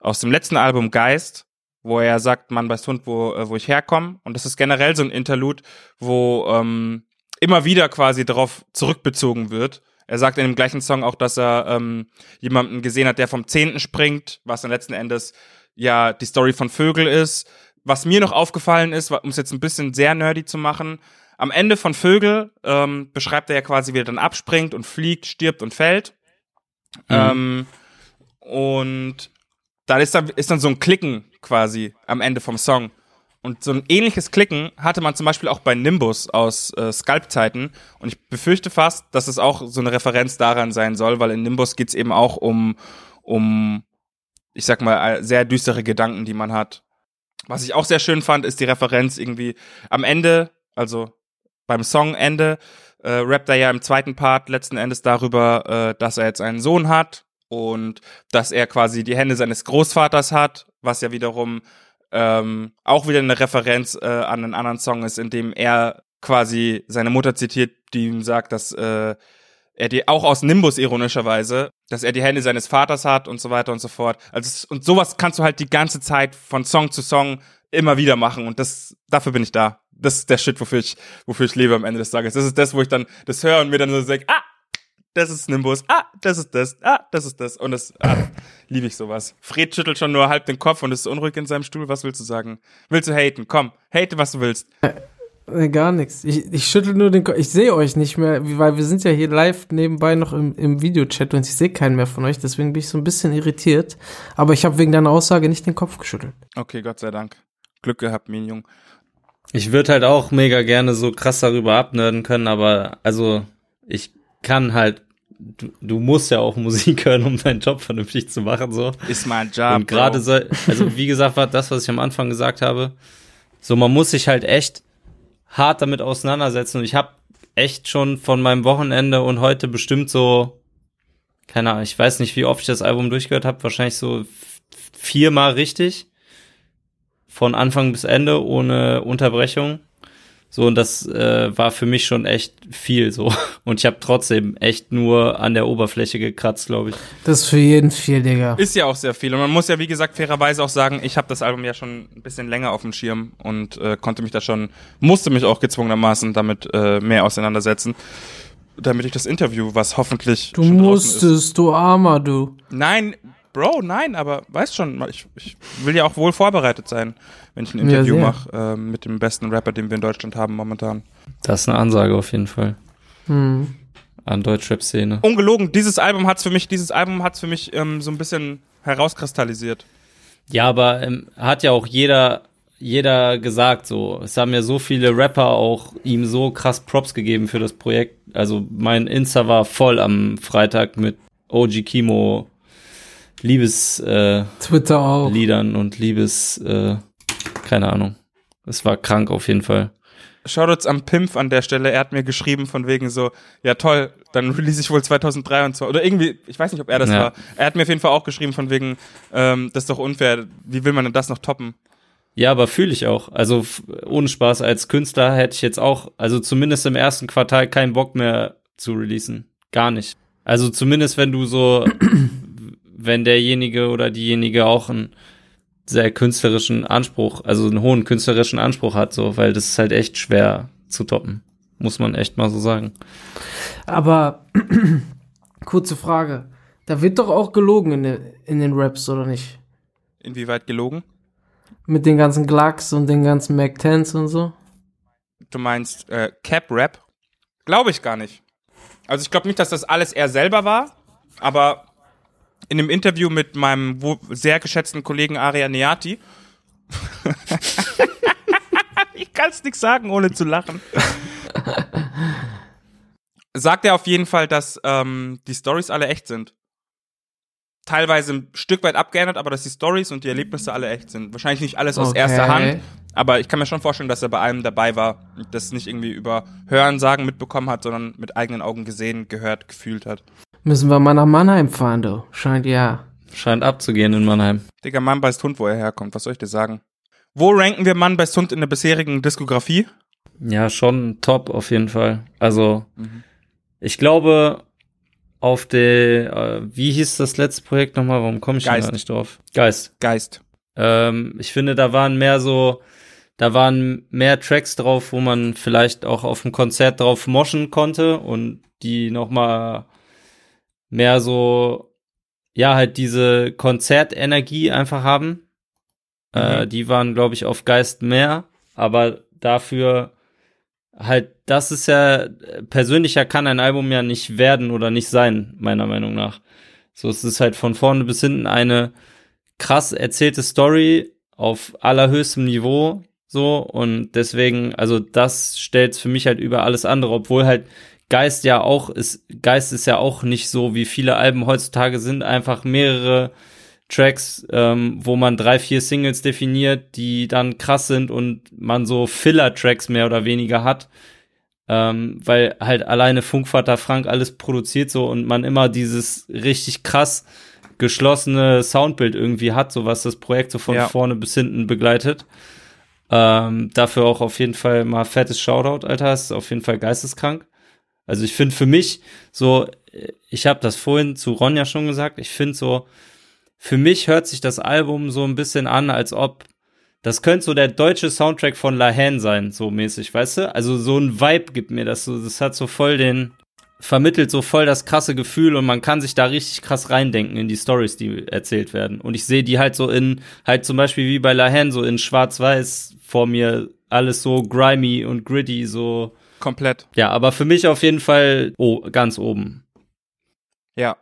aus dem letzten Album Geist, wo er sagt, Mann beißt Hund, wo, äh, wo ich herkomme. Und das ist generell so ein Interlude, wo ähm, immer wieder quasi darauf zurückbezogen wird. Er sagt in dem gleichen Song auch, dass er ähm, jemanden gesehen hat, der vom Zehnten springt, was dann letzten Endes ja die Story von Vögel ist. Was mir noch aufgefallen ist, um es jetzt ein bisschen sehr nerdy zu machen, am Ende von Vögel ähm, beschreibt er ja quasi, wie er dann abspringt und fliegt, stirbt und fällt. Ähm, und da ist dann, ist dann so ein Klicken quasi am Ende vom Song. Und so ein ähnliches Klicken hatte man zum Beispiel auch bei Nimbus aus äh, Sculpt-Zeiten. Und ich befürchte fast, dass es auch so eine Referenz daran sein soll, weil in Nimbus geht's eben auch um, um, ich sag mal, sehr düstere Gedanken, die man hat. Was ich auch sehr schön fand, ist die Referenz irgendwie am Ende, also beim Songende, äh, rappt er ja im zweiten Part letzten Endes darüber, äh, dass er jetzt einen Sohn hat und dass er quasi die Hände seines Großvaters hat, was ja wiederum ähm, auch wieder eine Referenz äh, an einen anderen Song ist, in dem er quasi seine Mutter zitiert, die ihm sagt, dass äh, er die auch aus Nimbus ironischerweise, dass er die Hände seines Vaters hat und so weiter und so fort. Also und sowas kannst du halt die ganze Zeit von Song zu Song immer wieder machen und das dafür bin ich da. Das ist der Shit, wofür ich wofür ich lebe am Ende des Tages. Das ist das, wo ich dann das höre und mir dann so denke, ah, das ist Nimbus, ah, das ist das, ah, das ist das und das ah, liebe ich sowas. Fred schüttelt schon nur halb den Kopf und ist unruhig in seinem Stuhl. Was willst du sagen? Willst du haten? Komm, hate, was du willst. Nee, gar nichts. Ich, ich schüttel nur den Kopf. Ich sehe euch nicht mehr, weil wir sind ja hier live nebenbei noch im, im Videochat und ich sehe keinen mehr von euch, deswegen bin ich so ein bisschen irritiert. Aber ich habe wegen deiner Aussage nicht den Kopf geschüttelt. Okay, Gott sei Dank. Glück gehabt, Minjung. Ich würde halt auch mega gerne so krass darüber abnörden können, aber also ich kann halt, du, du musst ja auch Musik hören, um deinen Job vernünftig zu machen, so. Ist mein Job. Und gerade so, also wie gesagt, war das, was ich am Anfang gesagt habe, so man muss sich halt echt hart damit auseinandersetzen und ich habe echt schon von meinem Wochenende und heute bestimmt so, keine Ahnung, ich weiß nicht, wie oft ich das Album durchgehört habe, wahrscheinlich so viermal richtig, von Anfang bis Ende ohne Unterbrechung. So, und das äh, war für mich schon echt viel so. Und ich habe trotzdem echt nur an der Oberfläche gekratzt, glaube ich. Das ist für jeden viel, Digga. Ist ja auch sehr viel. Und man muss ja, wie gesagt, fairerweise auch sagen, ich habe das Album ja schon ein bisschen länger auf dem Schirm und äh, konnte mich da schon, musste mich auch gezwungenermaßen damit äh, mehr auseinandersetzen. Damit ich das Interview, was hoffentlich Du schon draußen ist. musstest, du Armer, du. Nein, Bro, nein, aber weißt schon, ich, ich will ja auch wohl vorbereitet sein, wenn ich ein Ja, Interview sehr. mache äh, mit dem besten Rapper, den wir in Deutschland haben momentan. Das ist eine Ansage auf jeden Fall. Hm. an Deutschrap-Szene. Ungelogen, dieses Album hat's für mich, dieses Album hat's für mich ähm, so ein bisschen herauskristallisiert. Ja, aber ähm, hat ja auch jeder, jeder gesagt so. Es haben ja so viele Rapper auch ihm so krass Props gegeben für das Projekt. Also mein Insta war voll am Freitag mit OG Kimo Liebesliedern äh, Twitter auch. Liedern und Liebes, äh, keine Ahnung. Es war krank auf jeden Fall. Shoutouts am Pimp an der Stelle. Er hat mir geschrieben von wegen so, ja toll, dann release ich wohl 2023 oder irgendwie, ich weiß nicht, ob er das Ja. war. Er hat mir auf jeden Fall auch geschrieben von wegen, ähm, das ist doch unfair. Wie will man denn das noch toppen? Ja, aber fühle ich auch. Also ohne Spaß, als Künstler hätte ich jetzt auch, also zumindest im ersten Quartal keinen Bock mehr zu releasen. Gar nicht. Also zumindest wenn du so, wenn derjenige oder diejenige auch einen sehr künstlerischen Anspruch, also einen hohen künstlerischen Anspruch hat, so, weil das ist halt echt schwer zu toppen. Muss man echt mal so sagen. Aber kurze Frage. Da wird doch auch gelogen in, den- in den Raps, oder nicht? Inwieweit gelogen? Mit den ganzen Glacks und den ganzen Mac 10s und so. Du meinst äh, Cap Rap? Glaube ich gar nicht. Also ich glaube nicht, dass das alles er selber war, aber in einem Interview mit meinem sehr geschätzten Kollegen Aria Neati. ich kannst nichts sagen, ohne zu lachen. Sagt er auf jeden Fall, dass ähm, die Stories alle echt sind. Teilweise ein Stück weit abgeändert, aber dass die Stories und die Erlebnisse alle echt sind. Wahrscheinlich nicht alles aus Okay. erster Hand, aber ich kann mir schon vorstellen, dass er bei allem dabei war und das nicht irgendwie über Hören, Sagen mitbekommen hat, sondern mit eigenen Augen gesehen, gehört, gefühlt hat. Müssen wir mal nach Mannheim fahren, du. Scheint ja. Scheint abzugehen in Mannheim. Digga, Mann beißt Hund, wo er herkommt. Was soll ich dir sagen? Wo ranken wir Mann beißt Hund in der bisherigen Diskografie? Ja, schon top auf jeden Fall. Also, Mhm. ich glaube, auf der, äh, wie hieß das letzte Projekt nochmal? Warum komme ich da nicht drauf? Geist. Geist. Ähm, ich finde, da waren mehr so, da waren mehr Tracks drauf, wo man vielleicht auch auf dem Konzert drauf moschen konnte und die nochmal mehr so, ja, halt diese Konzertenergie einfach haben. Äh, Mhm. die waren, glaube ich, auf Geist mehr, aber dafür halt, das ist ja, persönlicher kann ein Album ja nicht werden oder nicht sein, meiner Meinung nach. So, es ist halt von vorne bis hinten eine krass erzählte Story auf allerhöchstem Niveau, so, und deswegen, also das stellt's für mich halt über alles andere, obwohl halt Geist ja auch ist, Geist ist ja auch nicht so, wie viele Alben heutzutage sind, einfach mehrere Tracks, ähm, wo man drei, vier Singles definiert, die dann krass sind und man so Filler-Tracks mehr oder weniger hat. Ähm, weil halt alleine Funkvater Frank alles produziert so und man immer dieses richtig krass geschlossene Soundbild irgendwie hat, so was das Projekt so von Ja. vorne bis hinten begleitet. Ähm, dafür auch auf jeden Fall mal fettes Shoutout, Alter. Das ist auf jeden Fall geisteskrank. Also ich finde für mich so, ich habe das vorhin zu Ronja schon gesagt, ich finde so, für mich hört sich das Album so ein bisschen an, als ob das könnte so der deutsche Soundtrack von La Haine sein, so mäßig, weißt du? Also so ein Vibe gibt mir das so, das hat so voll den, vermittelt so voll das krasse Gefühl und man kann sich da richtig krass reindenken in die Stories, die erzählt werden. Und ich sehe die halt so in, halt zum Beispiel wie bei La Haine, so in schwarz-weiß vor mir, alles so grimy und gritty, so, Komplett. ja, aber für mich auf jeden Fall oh, ganz oben. Ja.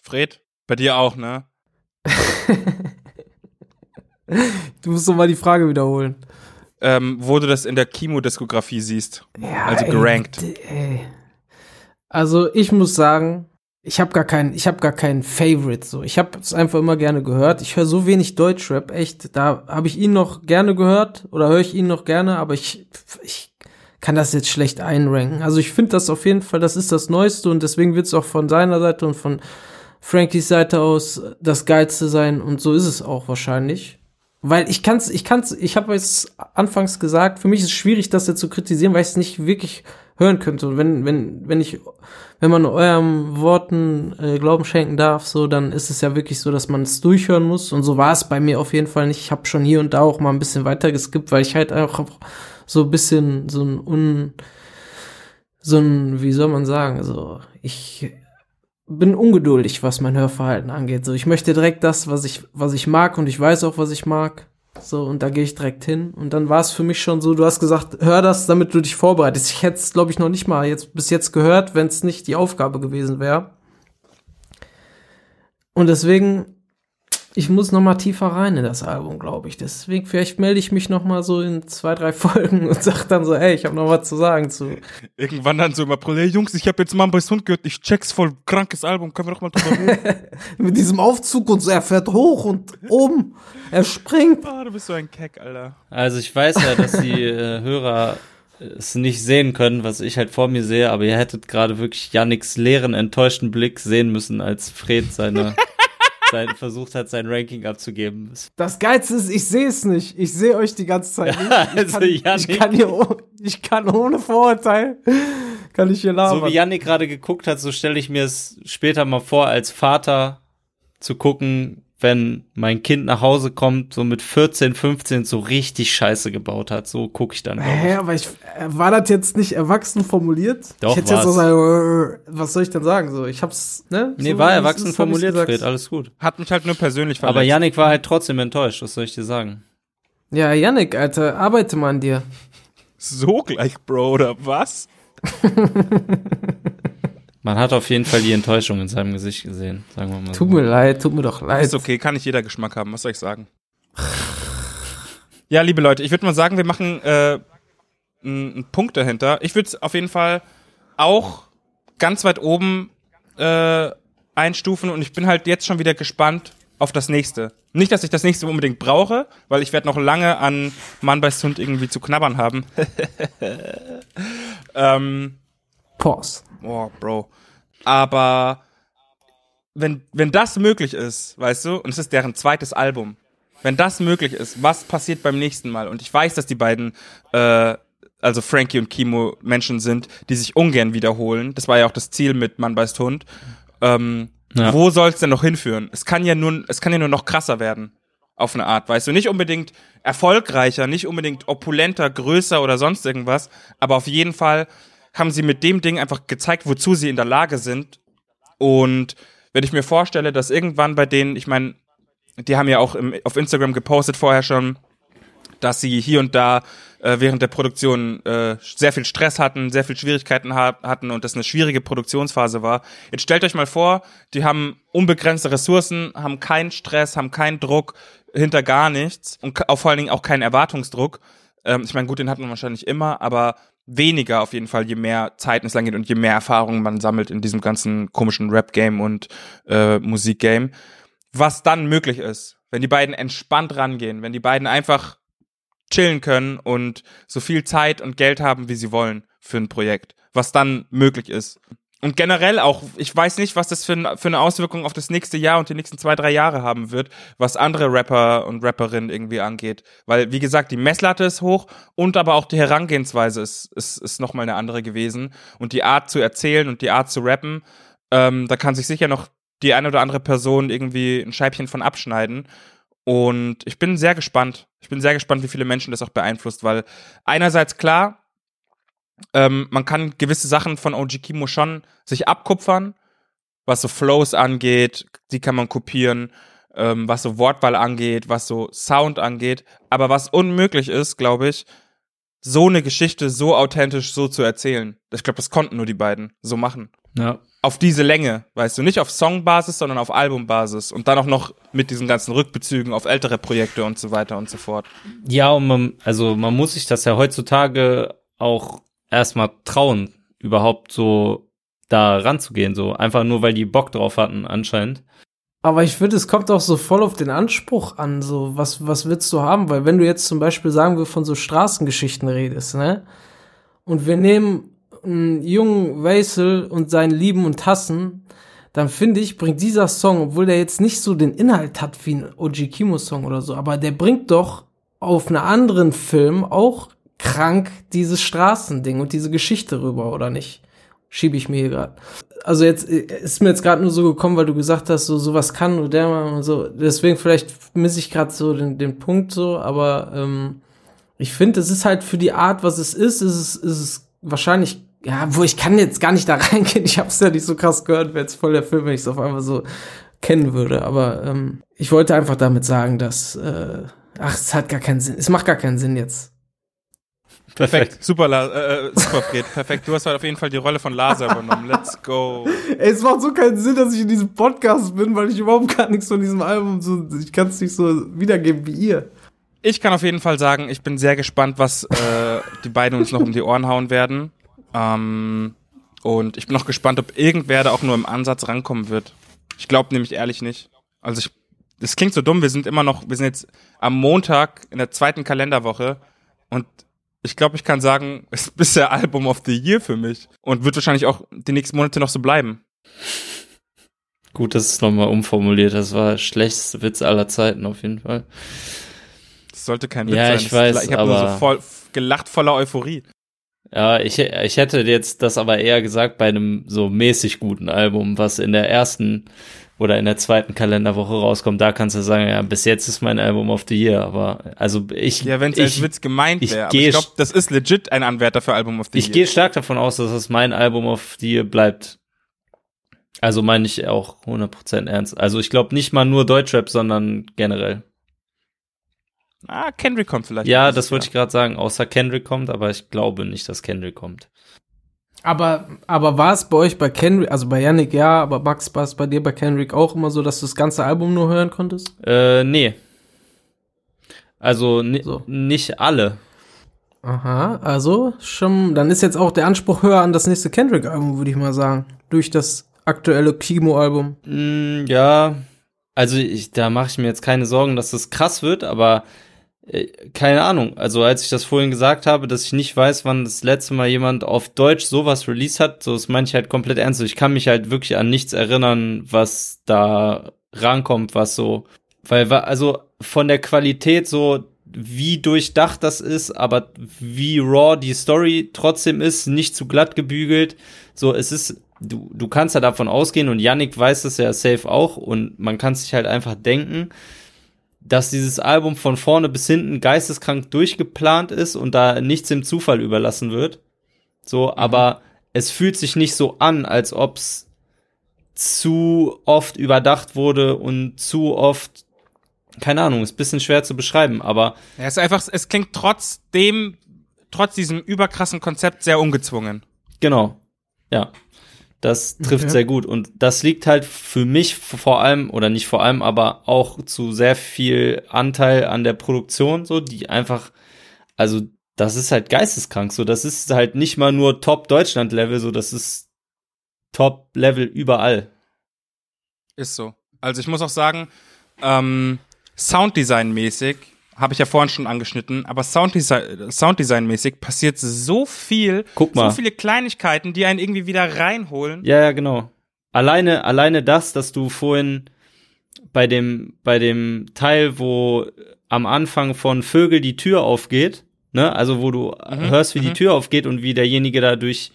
Fred, bei dir auch, ne? Du musst doch mal die Frage wiederholen. Ähm, wo du das in der Kimo-Diskografie siehst. Ja, Also ey, gerankt. d- ey. Also ich muss sagen, ich habe gar keinen, ich habe gar keinen Favorite so. Ich habe es einfach immer gerne gehört. Ich höre so wenig Deutschrap, echt. Da habe ich ihn noch gerne gehört oder höre ich ihn noch gerne, aber ich, ich kann das jetzt schlecht einranken. Also ich finde das auf jeden Fall, das ist das Neueste und deswegen wird es auch von seiner Seite und von Frankies Seite aus das Geilste sein und so ist es auch wahrscheinlich. Weil ich kann's, ich kann's, ich habe es anfangs gesagt, für mich ist es schwierig, das jetzt zu kritisieren, weil ich es nicht wirklich hören könnte. Und wenn, wenn, wenn ich, wenn man eurem Worten äh, Glauben schenken darf, so, dann ist es ja wirklich so, dass man es durchhören muss. Und so war es bei mir auf jeden Fall nicht. Ich habe schon hier und da auch mal ein bisschen weiter geskippt, weil ich halt auch so ein bisschen so ein un, so ein, wie soll man sagen, so, ich bin ungeduldig, was mein Hörverhalten angeht. So, ich möchte direkt das, was ich, was ich mag und ich weiß auch, was ich mag. So, und da gehe ich direkt hin. Und dann war es für mich schon so, du hast gesagt, hör das, damit du dich vorbereitest. Ich hätte es, glaube ich, noch nicht mal jetzt bis jetzt gehört, wenn es nicht die Aufgabe gewesen wäre. Und deswegen, ich muss noch mal tiefer rein in das Album, glaube ich. Deswegen, vielleicht melde ich mich noch mal so in zwei, drei Folgen und sag dann so, ey, ich habe noch was zu sagen zu. Irgendwann dann so immer, hey Jungs, ich habe jetzt beißt Hund gehört, ich check's voll krankes Album, können wir doch mal drüber reden? Mit diesem Aufzug und so, er fährt hoch und oben, er springt. ah, du bist so ein Keck, Alter. Also ich weiß ja, dass die äh, Hörer es nicht sehen können, was ich halt vor mir sehe, aber ihr hättet gerade wirklich Yannicks leeren, enttäuschten Blick sehen müssen, als Fred seine, sein, versucht hat, sein Ranking abzugeben. Das Geilste ist, ich sehe es nicht. Ich sehe euch die ganze Zeit nicht. Ich Also, kann, ich Yannick- kann, hier, oh- ich kann ohne Vorurteil, kann ich hier labern. So wie Yannick gerade geguckt hat, so stelle ich mir es später mal vor, als Vater zu gucken, wenn mein Kind nach Hause kommt, so mit 14, 15 so richtig Scheiße gebaut hat. So gucke ich dann. Hä, aber ich, äh, war das jetzt nicht erwachsen formuliert? Doch, ich hätte jetzt auch sagen, äh, was soll ich denn sagen? So, ich hab's, ne? Nee, so, war erwachsen ist, formuliert. Fred, alles gut. Hat mich halt nur persönlich verletzt. Aber Yannick war halt trotzdem enttäuscht, was soll ich dir sagen? Ja, Yannick, Alter, arbeite mal an dir. So gleich, Bro, oder was? Man hat auf jeden Fall die Enttäuschung in seinem Gesicht gesehen, sagen wir mal Tut so. mir leid, tut mir doch leid. Ist okay, kann nicht jeder Geschmack haben, was soll ich sagen? Ja, liebe Leute, ich würde mal sagen, wir machen äh, einen Punkt dahinter. Ich würde es auf jeden Fall auch ganz weit oben äh, einstufen und ich bin halt jetzt schon wieder gespannt auf das nächste. Nicht, dass ich das nächste unbedingt brauche, weil ich werde noch lange an Mann bei Hund irgendwie zu knabbern haben. ähm, Pause. Oh, Bro. Aber wenn, wenn das möglich ist, weißt du, und es ist deren zweites Album, wenn das möglich ist, was passiert beim nächsten Mal? Und ich weiß, dass die beiden, äh, also Frankie und Kimo, Menschen sind, die sich ungern wiederholen. Das war ja auch das Ziel mit Mann beißt Hund. Ähm, Ja. Wo soll es denn noch hinführen? Es kann ja nur, es kann ja nur noch krasser werden. Auf eine Art, weißt du? Nicht unbedingt erfolgreicher, nicht unbedingt opulenter, größer oder sonst irgendwas, aber auf jeden Fall haben sie mit dem Ding einfach gezeigt, wozu sie in der Lage sind. Und wenn ich mir vorstelle, dass irgendwann bei denen, ich meine, die haben ja auch im, auf Instagram gepostet vorher schon, dass sie hier und da äh, während der Produktion äh, sehr viel Stress hatten, sehr viel Schwierigkeiten ha hatten und das eine schwierige Produktionsphase war. Jetzt stellt euch mal vor, die haben unbegrenzte Ressourcen, haben keinen Stress, haben keinen Druck hinter gar nichts und vor allen Dingen auch keinen Erwartungsdruck. Ähm, ich meine, gut, den hat man wahrscheinlich immer, aber weniger auf jeden Fall, je mehr Zeit es lang geht und je mehr Erfahrungen man sammelt in diesem ganzen komischen Rap-Game und äh, Musik-Game. Was dann möglich ist, wenn die beiden entspannt rangehen, wenn die beiden einfach chillen können und so viel Zeit und Geld haben, wie sie wollen für ein Projekt, was dann möglich ist. Und generell auch, ich weiß nicht, was das für, für eine Auswirkung auf das nächste Jahr und die nächsten zwei, drei Jahre haben wird, was andere Rapper und Rapperinnen irgendwie angeht. Weil, wie gesagt, die Messlatte ist hoch und aber auch die Herangehensweise ist, ist, ist nochmal eine andere gewesen. Und die Art zu erzählen und die Art zu rappen, ähm, da kann sich sicher noch die eine oder andere Person irgendwie ein Scheibchen von abschneiden. Und ich bin sehr gespannt. Ich bin sehr gespannt, wie viele Menschen das auch beeinflusst, weil einerseits klar, ähm, man kann gewisse Sachen von OG Kimo schon sich abkupfern, was so Flows angeht, die kann man kopieren, ähm, was so Wortwahl angeht, was so Sound angeht. Aber was unmöglich ist, glaube ich, so eine Geschichte so authentisch so zu erzählen. Ich glaube, das konnten nur die beiden so machen Ja. auf diese Länge, weißt du, nicht auf Songbasis, sondern auf Albumbasis und dann auch noch mit diesen ganzen Rückbezügen auf ältere Projekte und so weiter und so fort. Ja, und man, also man muss sich das ja heutzutage auch erstmal trauen, überhaupt so da ranzugehen, so einfach nur, weil die Bock drauf hatten, anscheinend. Aber ich finde, es kommt auch so voll auf den Anspruch an, so, was, was willst du haben? Weil wenn du jetzt zum Beispiel, sagen wir, von so Straßengeschichten redest, ne? Und wir nehmen einen jungen Wesel und seinen Lieben und Hassen, dann finde ich, bringt dieser Song, obwohl der jetzt nicht so den Inhalt hat wie ein OG Kimo Song oder so, aber der bringt doch auf einer anderen Film auch krank dieses Straßending und diese Geschichte rüber, oder nicht? Schiebe ich mir hier gerade. Also jetzt äh, ist mir jetzt gerade nur so gekommen, weil du gesagt hast, so sowas kann nur der Mann und so. Deswegen vielleicht misse ich gerade so den, den Punkt so, aber ähm, ich finde, es ist halt für die Art, was es ist, ist es, ist es wahrscheinlich, ja, wo ich kann jetzt gar nicht da reingehen. Ich habe es ja nicht so krass gehört, wäre jetzt voll der Film, wenn ich es auf einmal so kennen würde. Aber ähm, ich wollte einfach damit sagen, dass, äh, ach, es hat gar keinen Sinn. Es macht gar keinen Sinn jetzt. Perfekt, super, La äh, super Fred, perfekt. Du hast halt auf jeden Fall die Rolle von Laser übernommen. Let's go. Ey, es macht so keinen Sinn, dass ich in diesem Podcast bin, weil ich überhaupt gar nichts von diesem Album so, ich kann es nicht so wiedergeben wie ihr. Ich kann auf jeden Fall sagen, ich bin sehr gespannt, was äh, die beiden uns noch um die Ohren hauen werden. Ähm, und ich bin noch gespannt, ob irgendwer da auch nur im Ansatz rankommen wird. Ich glaube nämlich ehrlich nicht. Also ich, das klingt so dumm, wir sind immer noch, wir sind jetzt am Montag in der zweiten Kalenderwoche und ich glaube, ich kann sagen, es ist bisher Album of the Year für mich und wird wahrscheinlich auch die nächsten Monate noch so bleiben. Gut, dass es nochmal umformuliert. Das war der schlechteste Witz aller Zeiten auf jeden Fall. Das sollte kein Witz Ja, sein. ich Das- weiß, ich habe nur so voll gelacht voller Euphorie. Ja, ich, ich hätte jetzt das aber eher gesagt bei einem so mäßig guten Album, was in der ersten oder in der zweiten Kalenderwoche rauskommt. Da kannst du sagen, ja, bis jetzt ist mein Album of the Year. Aber also ich, Ja, wenn es als ich, Witz gemeint ich wäre. Geh ich glaube, das ist legit ein Anwärter für Album of the ich Year. gehe stark davon aus, dass es mein Album of the Year bleibt. Also meine ich auch 100% ernst. Also ich glaube nicht mal nur Deutschrap, sondern generell. Ah, Kendrick kommt vielleicht. Ja, das wollte ich gerade sagen. Außer Kendrick kommt, aber ich glaube nicht, dass Kendrick kommt. Aber, aber war es bei euch bei Kendrick, also bei Yannick ja, aber Max, war es bei dir bei Kendrick auch immer so, dass du das ganze Album nur hören konntest? Äh, nee. Also So. nicht alle. Aha, also schon, dann ist jetzt auch der Anspruch höher an das nächste Kendrick-Album, würde ich mal sagen. Durch das aktuelle Kimo-Album. Mm, ja, also ich, da mache ich mir jetzt keine Sorgen, dass das krass wird, aber keine Ahnung. Also als ich das vorhin gesagt habe, dass ich nicht weiß, wann das letzte Mal jemand auf Deutsch sowas released hat, so meine ich halt komplett ernst. Ich kann mich halt wirklich an nichts erinnern, was da rankommt, was so, weil also von der Qualität so wie durchdacht das ist, aber wie raw die Story trotzdem ist, nicht zu glatt gebügelt. So, es ist, du, du kannst ja davon ausgehen und Yannick weiß das ja safe auch und man kann sich halt einfach denken, dass dieses Album von vorne bis hinten geisteskrank durchgeplant ist und da nichts im Zufall überlassen wird. So, aber es fühlt sich nicht so an, als ob's zu oft überdacht wurde und zu oft, keine Ahnung, ist ein bisschen schwer zu beschreiben, aber Ja, es ist einfach, es klingt trotzdem, trotz diesem überkrassen Konzept sehr ungezwungen. Genau. Ja. Das trifft Okay. sehr gut. Und das liegt halt für mich vor allem, oder nicht vor allem, aber auch zu sehr viel Anteil an der Produktion, so, die einfach, also, das ist halt geisteskrank, so, das ist halt nicht mal nur Top-Deutschland-Level, so, das ist Top-Level überall. Ist so. Also ich muss auch sagen, ähm, Sounddesign-mäßig, habe ich ja vorhin schon angeschnitten, aber Sounddesign- Sounddesign-mäßig passiert so viel, Guck mal. so viele Kleinigkeiten, die einen irgendwie wieder reinholen. Ja, ja, genau. Alleine, alleine das, dass du vorhin bei dem, bei dem Teil, wo am Anfang von Vögel die Tür aufgeht, ne, also wo du hörst, wie die Tür aufgeht und wie derjenige da durch,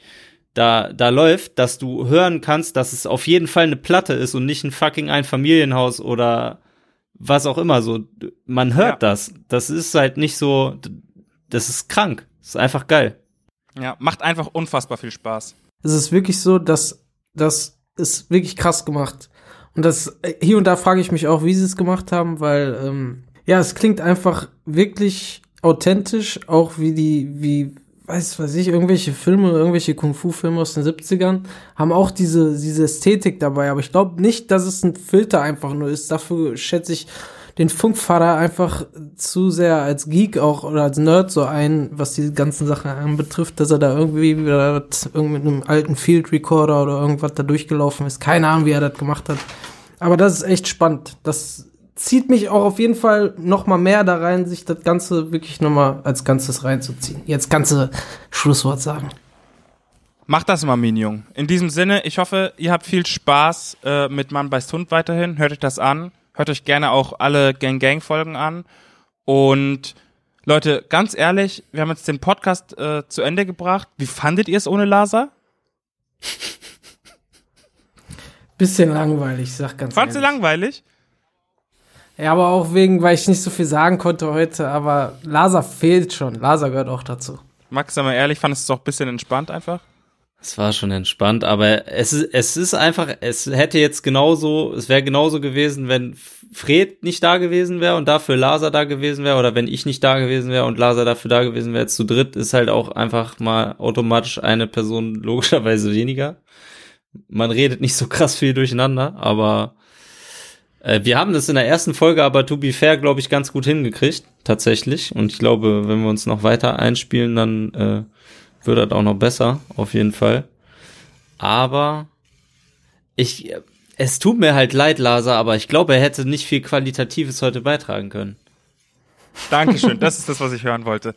da, da läuft, dass du hören kannst, dass es auf jeden Fall eine Platte ist und nicht ein fucking Einfamilienhaus oder was auch immer so. Man hört Ja. das. Das ist halt nicht so, das ist krank. Das ist einfach geil. Ja, macht einfach unfassbar viel Spaß. Es ist wirklich so, dass das ist wirklich krass gemacht. Und das äh, hier und da frage ich mich auch, wie sie es gemacht haben, weil ähm, ja, es klingt einfach wirklich authentisch, auch wie die, wie weiß weiß ich, irgendwelche Filme, irgendwelche Kung-Fu-Filme aus den 70ern haben auch diese, diese Ästhetik dabei. Aber ich glaube nicht, dass es ein Filter einfach nur ist. Dafür schätze ich den Funkvater einfach zu sehr als Geek auch oder als Nerd so ein, was die ganzen Sachen anbetrifft, dass er da irgendwie wieder mit einem alten Field Recorder oder irgendwas da durchgelaufen ist. Keine Ahnung, wie er das gemacht hat. Aber das ist echt spannend. Das zieht mich auch auf jeden Fall noch mal mehr da rein, sich das Ganze wirklich noch mal als Ganzes reinzuziehen. Jetzt ganze Schlusswort sagen. Macht das mal, Minion. In diesem Sinne, ich hoffe, ihr habt viel Spaß äh, mit Mann beißt Hund weiterhin. Hört euch das an. Hört euch gerne auch alle Gang Gang Folgen an. Und Leute, ganz ehrlich, wir haben jetzt den Podcast äh, zu Ende gebracht. Wie fandet ihr es ohne Lasa? Bisschen langweilig, sag ganz Fandst du ehrlich. langweilig? Ja, aber auch wegen, weil ich nicht so viel sagen konnte heute, aber Lasa fehlt schon. Lasa gehört auch dazu. Max, sag mal ehrlich, fandest du es auch ein bisschen entspannt einfach? Es war schon entspannt, aber es ist, es ist einfach, es hätte jetzt genauso, es wäre genauso gewesen, wenn Fred nicht da gewesen wäre und dafür Lasa da gewesen wäre oder wenn ich nicht da gewesen wäre und Lasa dafür da gewesen wäre. Zu dritt ist halt auch einfach mal automatisch eine Person logischerweise weniger. Man redet nicht so krass viel durcheinander, aber wir haben das in der ersten Folge aber to be fair, glaube ich, ganz gut hingekriegt, tatsächlich. Und ich glaube, wenn wir uns noch weiter einspielen, dann äh, wird das auch noch besser, auf jeden Fall. Aber ich, es tut mir halt leid, Lasa, aber ich glaube, er hätte nicht viel Qualitatives heute beitragen können. Dankeschön, das ist das, was ich hören wollte.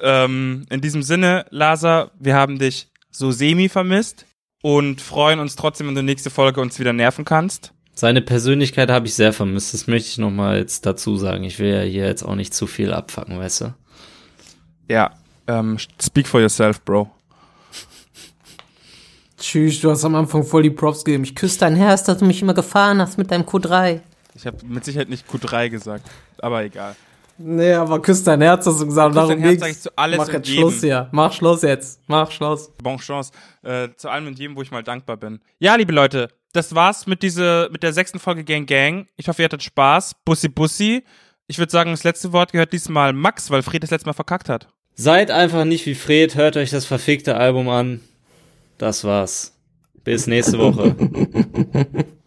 Ähm, in diesem Sinne, Lasa, wir haben dich so semi vermisst und freuen uns trotzdem, wenn du nächste Folge uns wieder nerven kannst. Seine Persönlichkeit habe ich sehr vermisst. Das möchte ich noch mal jetzt dazu sagen. Ich will ja hier jetzt auch nicht zu viel abfacken, weißt du? Ja, ähm, speak for yourself, Bro. Tschüss, du hast am Anfang voll die Props gegeben. Ich küsse dein Herz, dass du mich immer gefahren hast mit deinem Q3. Ich habe mit Sicherheit nicht Q3 gesagt, aber egal. Nee, aber küss dein Herz, hast du gesagt. Küss dein Darum Herz ich zu alles Mach jetzt jedem. Schluss hier. Mach Schluss jetzt. Mach Schluss. Bon Chance. Äh, zu allem und jedem, wo ich mal dankbar bin. Ja, liebe Leute, das war's mit diese, mit der sechsten Folge Gang Gang. Ich hoffe, ihr hattet Spaß. Bussi Bussi. Ich würde sagen, das letzte Wort gehört diesmal Max, weil Fred das letzte Mal verkackt hat. Seid einfach nicht wie Fred, hört euch das verfickte Album an. Das war's. Bis nächste Woche.